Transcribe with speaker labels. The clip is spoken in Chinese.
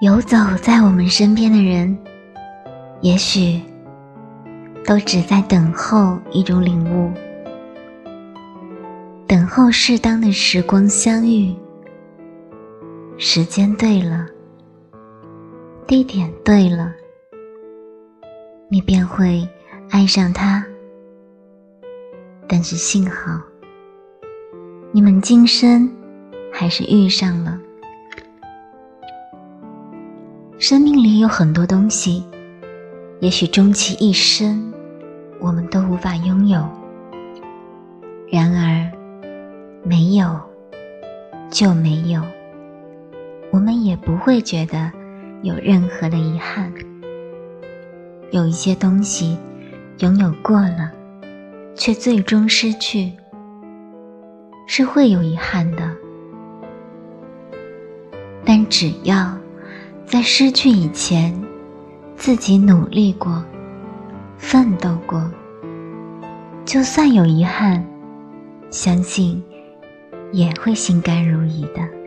Speaker 1: 游走在我们身边的人，也许都只在等候一种领悟，等候适当的时光相遇。时间对了，地点对了，你便会爱上他。但是幸好，你们今生还是遇上了。生命里有很多东西，也许终其一生，我们都无法拥有。然而，没有就没有。我们也不会觉得有任何的遗憾。有一些东西拥有过了，却最终失去，是会有遗憾的。但只要在失去以前，自己努力过、奋斗过，就算有遗憾，相信也会心甘如饴的。